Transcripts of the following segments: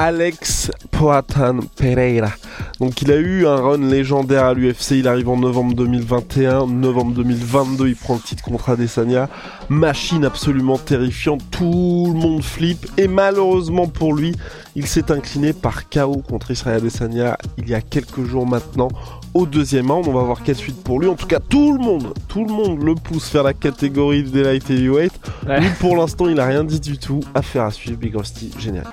Alex Poatan Pereira. Donc il a eu un run légendaire à l'UFC, il arrive en novembre 2021, novembre 2022 il prend le titre contre Adesanya, machine absolument terrifiante, tout le monde flippe. Et malheureusement pour lui, il s'est incliné par KO contre Israël Adesanya il y a quelques jours maintenant au deuxième round, on va voir quelle suite pour lui. En tout cas, tout le monde, tout le monde le pousse vers la catégorie des light heavyweight. Ouais. Lui, pour l'instant, il a rien dit du tout. Affaire à suivre, Big Rusty, génial.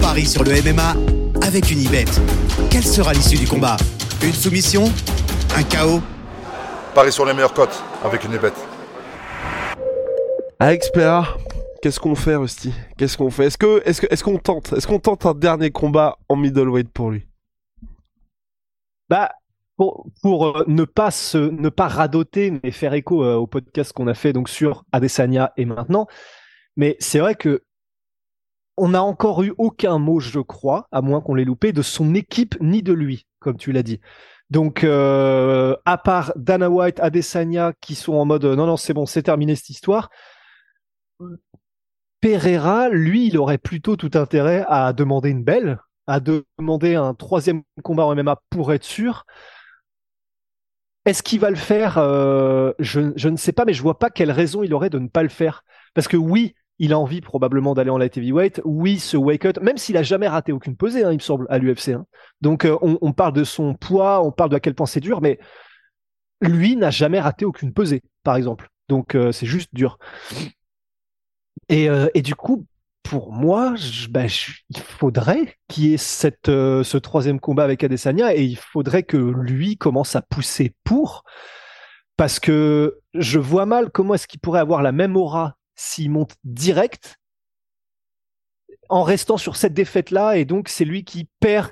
Paris sur le MMA avec une ibet. Quelle sera l'issue du combat? Une soumission? Un chaos Paris sur les meilleures cotes avec une bête. Alex Pereira, qu'est-ce qu'on fait, Rusty? Qu'est-ce qu'on fait? Est-ce que, est-ce que, est-ce qu'on tente? Est-ce qu'on tente un dernier combat en middleweight pour lui? Bah, pour, pour euh, ne pas se, ne pas radoter, mais faire écho euh, au podcast qu'on a fait donc sur Adesanya et maintenant. Mais c'est vrai que on n'a encore eu aucun mot, je crois, à moins qu'on l'ait loupé, de son équipe ni de lui, comme tu l'as dit. Donc, euh, à part Dana White, Adesanya, qui sont en mode euh, non, non, c'est bon, c'est terminé cette histoire. Pereira, lui, il aurait plutôt tout intérêt à demander une belle, à demander un troisième combat en MMA pour être sûr. Est-ce qu'il va le faire? Euh, je, je ne sais pas, mais je vois pas quelle raison il aurait de ne pas le faire. Parce que oui, il a envie probablement d'aller en light heavyweight. Oui, ce wake up, même s'il a jamais raté aucune pesée, hein, il me semble, à l'UFC. hein. Donc euh, on, parle de son poids, on parle de à quel point c'est dur, mais lui n'a jamais raté aucune pesée, par exemple. Donc euh, c'est juste dur. Et, euh, et du coup, pour moi, je- il faudrait qu'il y ait cette, ce troisième combat avec Adesanya et il faudrait que lui commence à pousser pour, parce que je vois mal comment est-ce qu'il pourrait avoir la même aura s'il monte direct en restant sur cette défaite-là et donc c'est lui qui perd,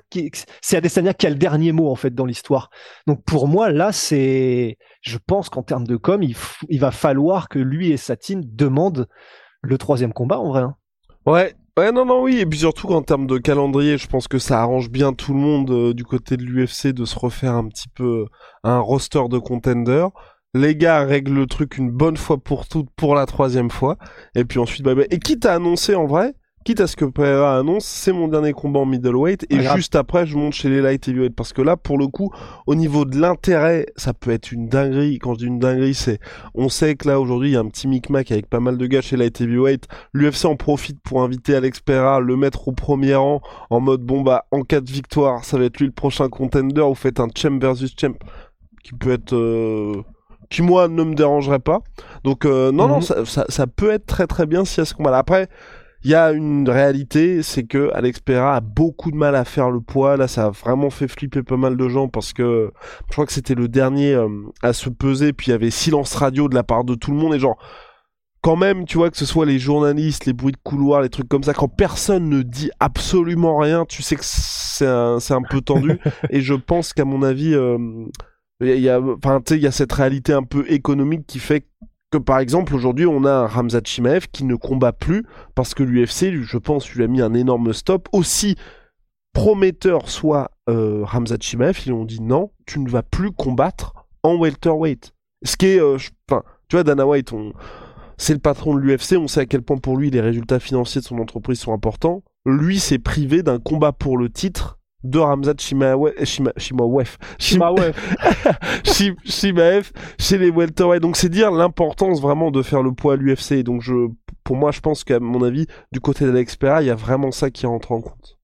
c'est Adesanya qui a le dernier mot en fait dans l'histoire. Donc pour moi là c'est, je pense qu'en termes de com, il, va falloir que lui et sa team demandent le troisième combat en vrai. hein. Ouais, ouais, non, non, oui. Et puis surtout qu'en termes de calendrier, je pense que ça arrange bien tout le monde euh, du côté de l'UFC de se refaire un petit peu un roster de contenders. Les gars règlent le truc une bonne fois pour toutes pour la troisième fois. Et puis ensuite, bah, bah, et quitte à annoncer en vrai, quitte à ce que Pereira annonce, c'est mon dernier combat en middleweight. Et Ah, juste après, je monte chez les light heavyweight. Parce que là, pour le coup, au niveau de l'intérêt, ça peut être une dinguerie. Quand je dis une dinguerie, c'est, on sait que là, aujourd'hui, il y a un petit micmac avec pas mal de gars chez light heavyweight. L'UFC en profite pour inviter Alex Pereira, le mettre au premier rang, en mode bon bah en cas de victoire, ça va être lui le prochain contender. Vous faites un champ versus champ qui peut être, euh, qui moi ne me dérangerait pas. Donc euh, non non, Mhm. ça, ça, ça peut être très très bien si à ce combat. Après, il y a une réalité, c'est que Alex Pereira a beaucoup de mal à faire le poids. Là, ça a vraiment fait flipper pas mal de gens parce que je crois que c'était le dernier euh, à se peser. Puis il y avait silence radio de la part de tout le monde et genre quand même, tu vois, que ce soit les journalistes, les bruits de couloir, les trucs comme ça, quand personne ne dit absolument rien, tu sais que c'est un, c'est un peu tendu. et je pense qu'à mon avis, euh, il y a, enfin, tu il y a cette réalité un peu économique qui fait que, par exemple, aujourd'hui, on a un Ramzat Chimaev qui ne combat plus parce que l'UFC, je pense, lui a mis un énorme stop. Aussi prometteur soit euh, Ramzat Chimaev, ils ont dit non, tu ne vas plus combattre en welterweight. Ce qui est, euh, enfin, tu vois, Dana White, c'est le patron de l'UFC, on sait à quel point pour lui les résultats financiers de son entreprise sont importants. Lui s'est privé d'un combat pour le titre de Ramzat Chimaev, Shima, Shimaev. Shim- Shimaev chez les welterweight. Donc c'est dire l'importance vraiment de faire le poids à l'UFC. Donc je, pour moi, je pense qu'à mon avis, du côté d'Alex Pereira, il y a vraiment ça qui rentre en compte.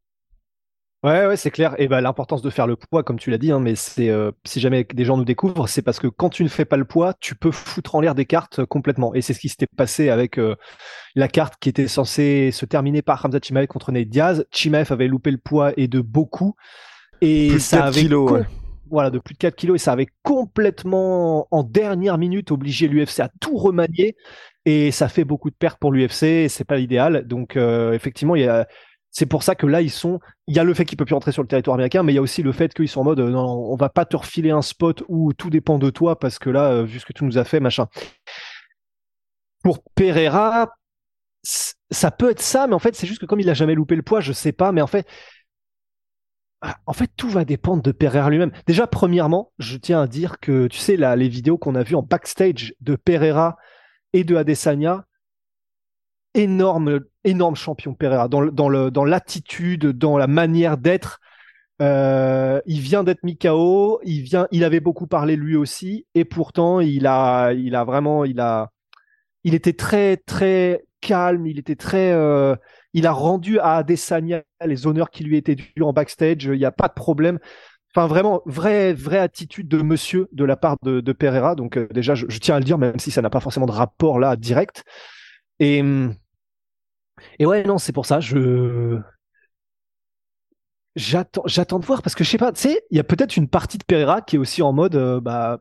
Ouais, ouais, c'est clair. Et ben l'importance de faire le poids, comme tu l'as dit, hein, mais c'est euh, si jamais des gens nous découvrent, c'est parce que quand tu ne fais pas le poids, tu peux foutre en l'air des cartes euh, complètement. Et c'est ce qui s'était passé avec euh, la carte qui était censée se terminer par Hamza Chimaev contre Nate Diaz. Chimaev avait loupé le poids et de beaucoup. Et Plus ça 4 avait kilos, ouais. voilà, de plus de 4 kilos et ça avait complètement en dernière minute obligé l'UFC à tout remanier et ça fait beaucoup de pertes pour l'UFC c'est pas l'idéal. Donc euh, effectivement, il y a c'est pour ça que là ils sont il y a le fait qu'il peut plus rentrer sur le territoire américain mais il y a aussi le fait qu'ils sont en mode euh, non, on va pas te refiler un spot où tout dépend de toi parce que là euh, vu ce que tu nous as fait machin. Pour Pereira, ça peut être ça mais en fait c'est juste que comme il a jamais loupé le poids, je sais pas mais en fait ah, en fait, tout va dépendre de Pereira lui-même. Déjà, premièrement, je tiens à dire que, tu sais, les vidéos qu'on a vues en backstage de Pereira et de Adesanya, énorme, énorme champion Pereira, dans, dans, le, dans l'attitude, dans la manière d'être. Euh, il vient d'être mis KO, il, vient, il avait beaucoup parlé lui aussi, et pourtant, il a, il a vraiment, il a, il était très, très calme, il était très, euh, il a rendu à Adesanya les honneurs qui lui étaient dus en backstage. Il n'y a pas de problème. Enfin, vraiment, vraie, vraie attitude de monsieur de la part de, de Pereira. Donc, euh, déjà, je, je tiens à le dire, même si ça n'a pas forcément de rapport là direct. Et, hum, et ouais, non, c'est pour ça. Je. J'attends, de voir parce que je sais pas, tu sais, il y a peut-être une partie de Pereira qui est aussi en mode, euh, bah,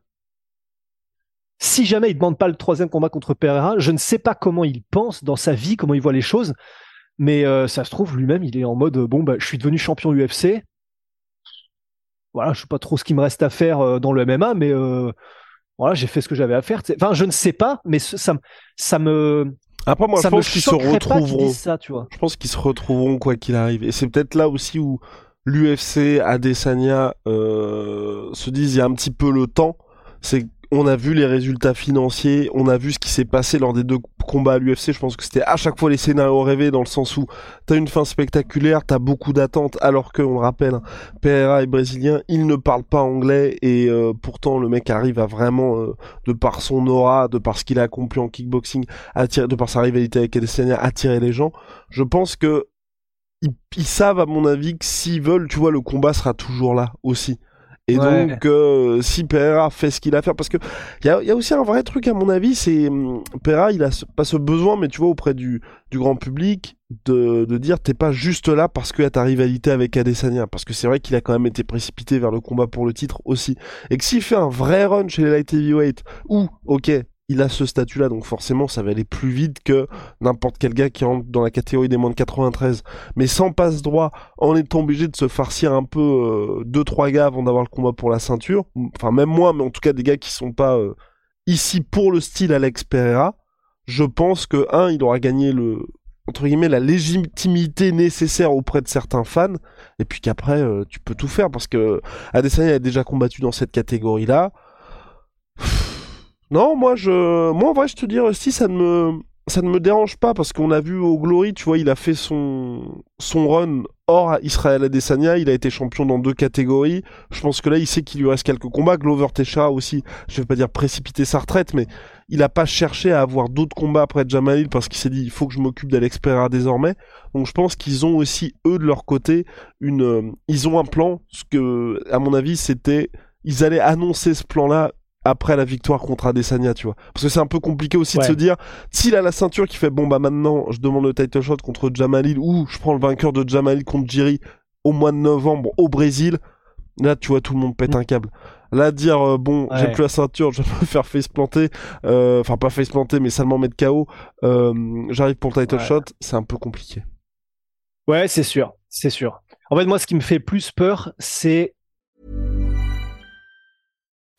si jamais il demande pas le troisième combat contre Pereira, je ne sais pas comment il pense dans sa vie, comment il voit les choses, mais euh, ça se trouve lui-même, il est en mode bon bah je suis devenu champion UFC. Voilà, je sais pas trop ce qu'il me reste à faire euh, dans le MMA, mais voilà, j'ai fait ce que j'avais à faire. Enfin, je ne sais pas, mais ça me, Après, moi, ça je pense qu'ils se retrouveront. disent ça, tu vois. Je pense qu'ils se retrouveront quoi qu'il arrive. Et c'est peut-être là aussi où l'UFC, Adesanya euh, se disent il y a un petit peu le temps. C'est on a vu les résultats financiers, on a vu ce qui s'est passé lors des deux combats à l'UFC. Je pense que c'était à chaque fois les scénarios rêvés dans le sens où t'as une fin spectaculaire, t'as beaucoup d'attentes, alors que on le rappelle, Pereira est brésilien, il ne parle pas anglais et euh, pourtant le mec arrive à vraiment, euh, de par son aura, de par ce qu'il a accompli en kickboxing, attirer, de par sa rivalité avec Adesanya, attirer les gens. Je pense que ils, ils savent à mon avis que s'ils veulent, tu vois, le combat sera toujours là aussi. Et Ouais. donc, euh, si Pereira fait ce qu'il a à faire, parce que il y a, il y a aussi un vrai truc à mon avis, c'est hum, Pereira, il a ce- pas ce besoin, mais tu vois, auprès du, du grand public, de, de dire t'es pas juste là parce que y a ta rivalité avec Adesanya, parce que c'est vrai qu'il a quand même été précipité vers le combat pour le titre aussi, et que s'il fait un vrai run chez les light heavyweight, où, ok, il a ce statut-là, donc forcément ça va aller plus vite que n'importe quel gars qui rentre dans la catégorie des moins de 93, mais sans passe droit, en étant obligé de se farcir un peu euh, deux trois gars avant d'avoir le combat pour la ceinture, enfin même moi, mais en tout cas des gars qui sont pas euh, ici pour le style Alex Pereira, je pense que un, il aura gagné le entre guillemets la légitimité nécessaire auprès de certains fans, et puis qu'après euh, tu peux tout faire parce que Adesanya a déjà combattu dans cette catégorie-là. Non, moi je, moi en vrai je te dis si ça ne me, ça ne me dérange pas parce qu'on a vu au Glory, tu vois, il a fait son, son run hors Israël Adesanya, il a été champion dans deux catégories. Je pense que là, il sait qu'il lui reste quelques combats. Glover Teixeira aussi, je vais pas dire précipiter sa retraite, mais il a pas cherché à avoir d'autres combats après Jamalil parce qu'il s'est dit, il faut que je m'occupe d'Alex Pereira désormais. Donc je pense qu'ils ont aussi, eux, de leur côté, une, euh, ils ont un plan, ce que, à mon avis, c'était, ils allaient annoncer ce plan-là après la victoire contre Adesanya, tu vois. Parce que c'est un peu compliqué aussi de se dire, s'il a la ceinture qui fait, bon bah maintenant, je demande le title shot contre Jamalil ou je prends le vainqueur de Jamalil contre Jiri au mois de novembre au Brésil, là tu vois tout le monde pète un câble. Là dire euh, bon j'ai plus la ceinture, je vais me faire face planter, euh, enfin pas face planter mais seulement mettre KO, euh, j'arrive pour le title Ouais. shot, c'est un peu compliqué. Ouais, c'est sûr, c'est sûr. En fait, moi, ce qui me fait plus peur, c'est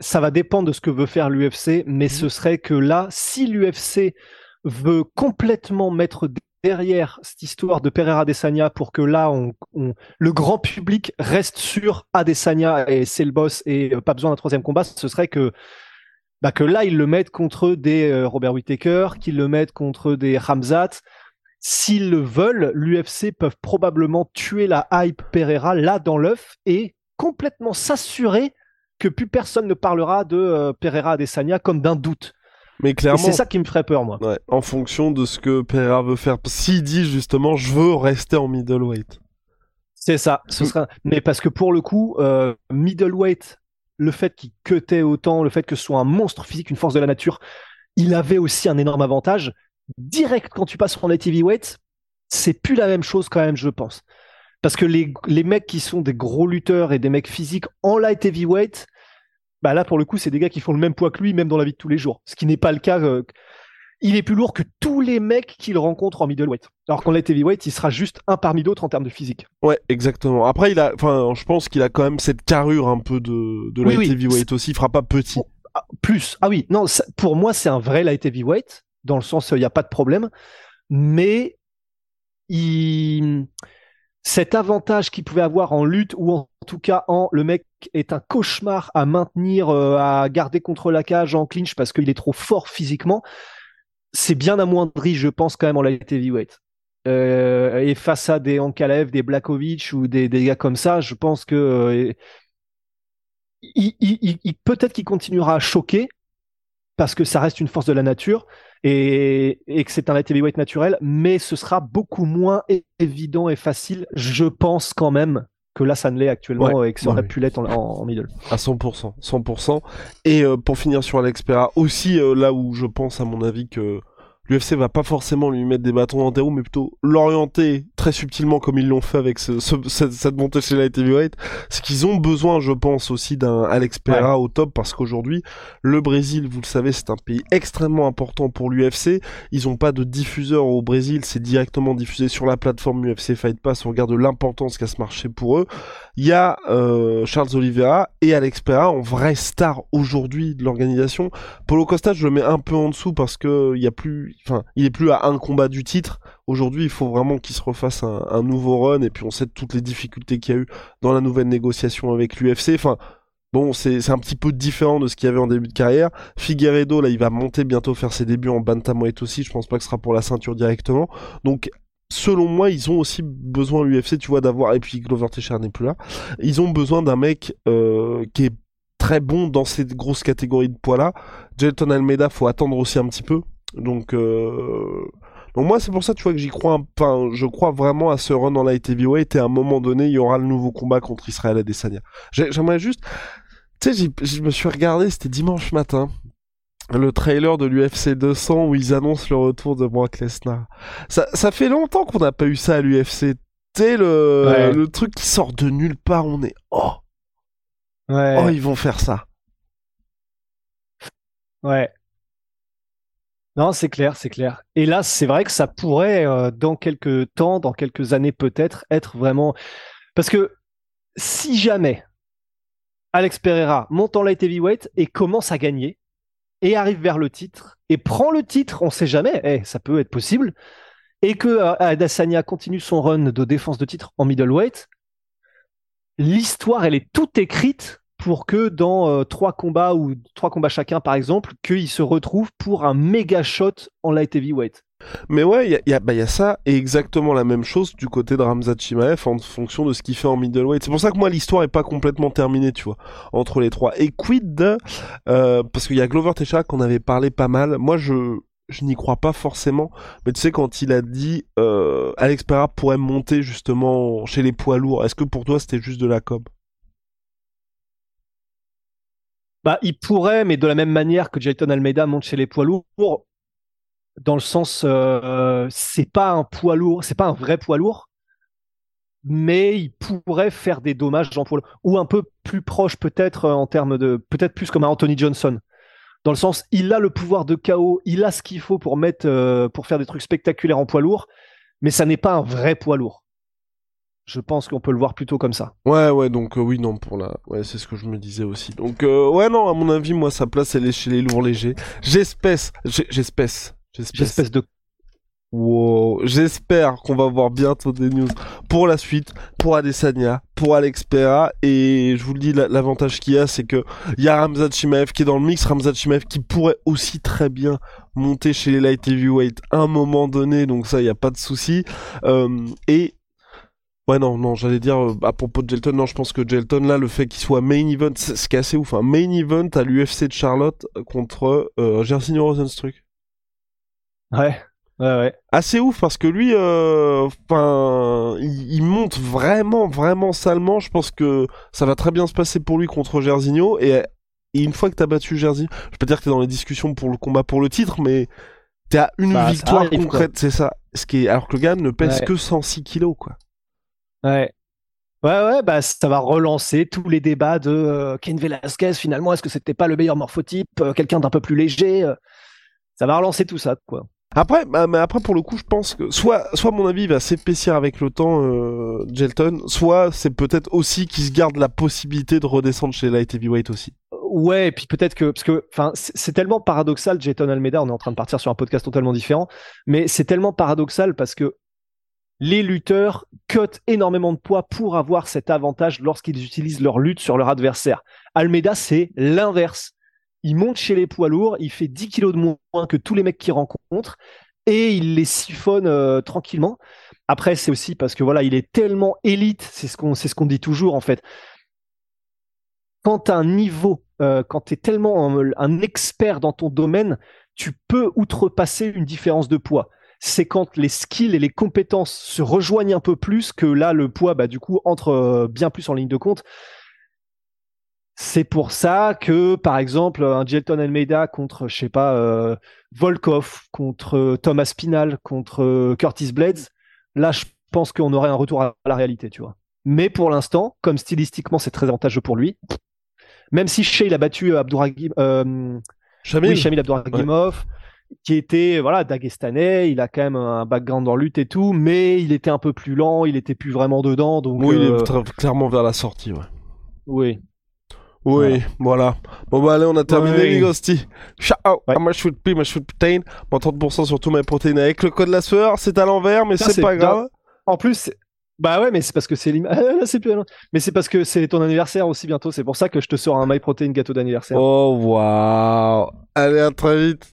Ça va dépendre de ce que veut faire l'UFC, mais ce serait que là, si l'UFC veut complètement mettre derrière cette histoire de Pereira Adesanya pour que là, on, on- le grand public reste sur Adesanya et c'est le boss et euh, pas besoin d'un troisième combat, ce serait que bah, que là, ils le mettent contre des euh, Robert Whittaker, qu'ils le mettent contre des Ramzat, s'ils le veulent, l'UFC peuvent probablement tuer la hype Pereira là dans l'œuf et complètement s'assurer que plus personne ne parlera de euh, Pereira Adesanya comme d'un doute. Mais clairement, c'est ça qui me ferait peur, moi. Ouais, en fonction de ce que Pereira veut faire. S'il dit justement, je veux rester en middleweight. C'est ça. Ce sera... Mais parce que pour le coup, euh, middleweight, le fait qu'il cutait autant, le fait que ce soit un monstre physique, une force de la nature, il avait aussi un énorme avantage. Direct, quand tu passes en light heavyweight, c'est plus la même chose quand même, je pense. Parce que les, les mecs qui sont des gros lutteurs et des mecs physiques en light heavyweight, bah là pour le coup c'est des gars qui font le même poids que lui même dans la vie de tous les jours. Ce qui n'est pas le cas. Euh, il est plus lourd que tous les mecs qu'il rencontre en middleweight. Alors qu'en light heavyweight, il sera juste un parmi d'autres en termes de physique. Ouais, exactement. Après, il a, enfin, je pense qu'il a quand même cette carrure un peu de, de light heavyweight aussi. Il fera pas petit. Ah, plus. Ah oui, non, pour moi, c'est un vrai light heavyweight, dans le sens, il n'y a pas de problème. Mais il, cet avantage qu'il pouvait avoir en lutte ou en tout cas en le mec est un cauchemar à maintenir, euh, à garder contre la cage en clinch parce qu'il est trop fort physiquement, c'est bien amoindri, je pense, quand même en light heavyweight. Euh, et face à des Ankalev, des Blakovic ou des, gars comme ça, je pense que euh, peut-être qu'il continuera à choquer parce que ça reste une force de la nature et, et que c'est un light heavyweight naturel, mais ce sera beaucoup moins évident et facile, je pense quand même, que là ça ne l'est actuellement et que ça aurait pu l'être en, middle. À 100%, 100%. Et euh, pour finir sur Alex Pereira, aussi euh, là où je pense à mon avis que l'UFC va pas forcément lui mettre des bâtons dans tes roues, mais plutôt l'orienter très subtilement comme ils l'ont fait avec ce, cette, cette, montée chez Light Heavyweight. C'est qu'ils ont besoin, je pense, aussi d'un Alex Pereira au top parce qu'aujourd'hui, le Brésil, vous le savez, c'est un pays extrêmement important pour l'UFC. Ils ont pas de diffuseur au Brésil, c'est directement diffusé sur la plateforme UFC Fight Pass. On regarde l'importance qu'a ce marché pour eux. Il y a euh, Charles Oliveira et Alex Pereira en vrai star aujourd'hui de l'organisation. Polo Costa, je le mets un peu en dessous parce que il y a plus enfin, il est plus à un combat du titre. Aujourd'hui, il faut vraiment qu'il se refasse un, nouveau run. Et puis, on sait toutes les difficultés qu'il y a eu dans la nouvelle négociation avec l'UFC. Enfin, bon, c'est un petit peu différent de ce qu'il y avait en début de carrière. Figueredo, là, il va monter bientôt faire ses débuts en bantamweight aussi. Je pense pas que ce sera pour la ceinture directement. Donc, selon moi, ils ont aussi besoin l'UFC, tu vois, d'avoir et puis Glover Teixeira n'est plus là. Ils ont besoin d'un mec euh, qui est très bon dans ces grosses catégories de poids là. Jelton Almeida, faut attendre aussi un petit peu donc, euh... donc moi c'est pour ça tu vois que j'y crois, enfin je crois vraiment à ce run en light heavyweight et à un moment donné il y aura le nouveau combat contre Israël Adesanya. J'aimerais juste, tu sais je me suis regardé, c'était dimanche matin, le trailer de l'UFC 200 où ils annoncent le retour de Brock Lesnar. Ça, ça fait longtemps qu'on n'a pas eu ça à l'UFC. Tu sais le, le truc qui sort de nulle part, on est oh, ouais. oh ils vont faire ça. Ouais. Non, c'est clair, c'est clair. Et là, c'est vrai que ça pourrait, euh, dans quelques temps, dans quelques années peut-être, être vraiment. Parce que si jamais Alex Pereira monte en light heavyweight et commence à gagner, et arrive vers le titre, et prend le titre, on sait jamais, eh, ça peut être possible, et que euh, Adesanya continue son run de défense de titre en middleweight, l'histoire, elle est toute écrite pour que dans euh, trois combats ou trois combats chacun par exemple, qu'ils se retrouvent pour un méga shot en light heavyweight. Mais ouais, il y a, bah, ça et exactement la même chose du côté de Ramzat Chimaev en fonction de ce qu'il fait en middleweight. C'est pour ça que moi l'histoire est pas complètement terminée, tu vois, entre les trois. Et quid euh, parce qu'il y a Glover Teixeira qu'on avait parlé pas mal. Moi je je n'y crois pas forcément, mais tu sais quand il a dit euh, Alex Pereira pourrait monter justement chez les poids lourds, est-ce que pour toi c'était juste de la com? Bah, il pourrait, mais de la même manière que Jayton Almeida monte chez les poids lourds, dans le sens, euh, c'est pas un poids lourd, c'est pas un vrai poids lourd, mais il pourrait faire des dommages en poids ou un peu plus proche peut-être en termes de, peut-être plus comme un Anthony Johnson. Dans le sens, il a le pouvoir de chaos, il a ce qu'il faut pour mettre, euh, pour faire des trucs spectaculaires en poids lourd, mais ça n'est pas un vrai poids lourd. Je pense qu'on peut le voir plutôt comme ça. Ouais, ouais, donc euh, oui, non, pour la. Ouais, c'est ce que je me disais aussi. Donc, euh, ouais, non, à mon avis, moi, sa place, elle est chez les lourds légers. J'espèce, j'espèce, j'espèce de. Wow, j'espère qu'on va voir bientôt des news pour la suite, pour Adesanya, pour Alex Pereira et je vous le dis l'avantage qu'il y a c'est que il y a Ramzat Chimaev qui est dans le mix, Ramzat Chimaev qui pourrait aussi très bien monter chez les light heavyweight à un moment donné donc ça il y a pas de souci euh, et ouais non non j'allais dire euh, à propos de Gelton non je pense que Gelton là le fait qu'il soit main event ce qui est assez ouf un hein, main event à l'UFC de Charlotte contre euh, Jairzinho Rosenstruck ouais Ouais, ouais. Assez ouf parce que lui, euh, enfin, il, monte vraiment, vraiment salement. Je pense que ça va très bien se passer pour lui contre Gersigno. Et, une fois que t'as battu Gersigno, je peux dire que t'es dans les discussions pour le combat pour le titre, mais t'es à une bah, victoire concrète, c'est ça. Ce qui est, alors que le gars ne pèse que 106 kilos, quoi. Ouais. Ouais, ouais, bah ça va relancer tous les débats de euh, Ken Velasquez. Finalement, est-ce que c'était pas le meilleur morphotype, euh, quelqu'un d'un peu plus léger Ça va relancer tout ça, quoi. Après, bah, mais après pour le coup, je pense que soit, soit mon avis va s'épaissir avec le temps, euh, Gelton, soit c'est peut-être aussi qu'il se garde la possibilité de redescendre chez Light Heavyweight aussi. Ouais, et puis peut-être que parce que, enfin, c'est tellement paradoxal, Jelton Almeida. On est en train de partir sur un podcast totalement différent, mais c'est tellement paradoxal parce que les lutteurs cotent énormément de poids pour avoir cet avantage lorsqu'ils utilisent leur lutte sur leur adversaire. Almeida, c'est l'inverse il monte chez les poids lourds, il fait 10 kilos de moins que tous les mecs qu'il rencontre et il les siphonne euh, tranquillement. Après, c'est aussi parce que voilà, il est tellement élite, c'est ce qu'on ce dit toujours en fait. Quand tu as un niveau, euh, quand tu es tellement un, expert dans ton domaine, tu peux outrepasser une différence de poids. C'est quand les skills et les compétences se rejoignent un peu plus que là, le poids, bah, du coup, entre euh, bien plus en ligne de compte. C'est pour ça que, par exemple, un Jelton Almeida contre, je sais pas, euh, Volkov, contre euh, Thomas Pinal, contre Curtis Blades, là, je pense qu'on aurait un retour à la réalité, tu vois. Mais pour l'instant, comme stylistiquement c'est très avantageux pour lui, même si Shea il a battu Abdouragim, euh, Shamil. Oui, Abdouragimov, qui était voilà dagestanais, il a quand même un background en lutte et tout, mais il était un peu plus lent, il était plus vraiment dedans, donc. Oui, il est clairement vers la sortie, ouais. Oui, oui, voilà. Bon bah allez, on a terminé les ghosties. Ciao. Ouais. Je suis protein. Bon 30% sur tous mes protéines avec le code la sueur, c'est à l'envers, mais c'est pas grave. En plus, bah ouais, mais c'est parce que c'est c'est plus Mais c'est parce que c'est ton anniversaire aussi bientôt. C'est pour ça que je te sors un MyProtein gâteau d'anniversaire. Oh waouh. Allez, à très vite.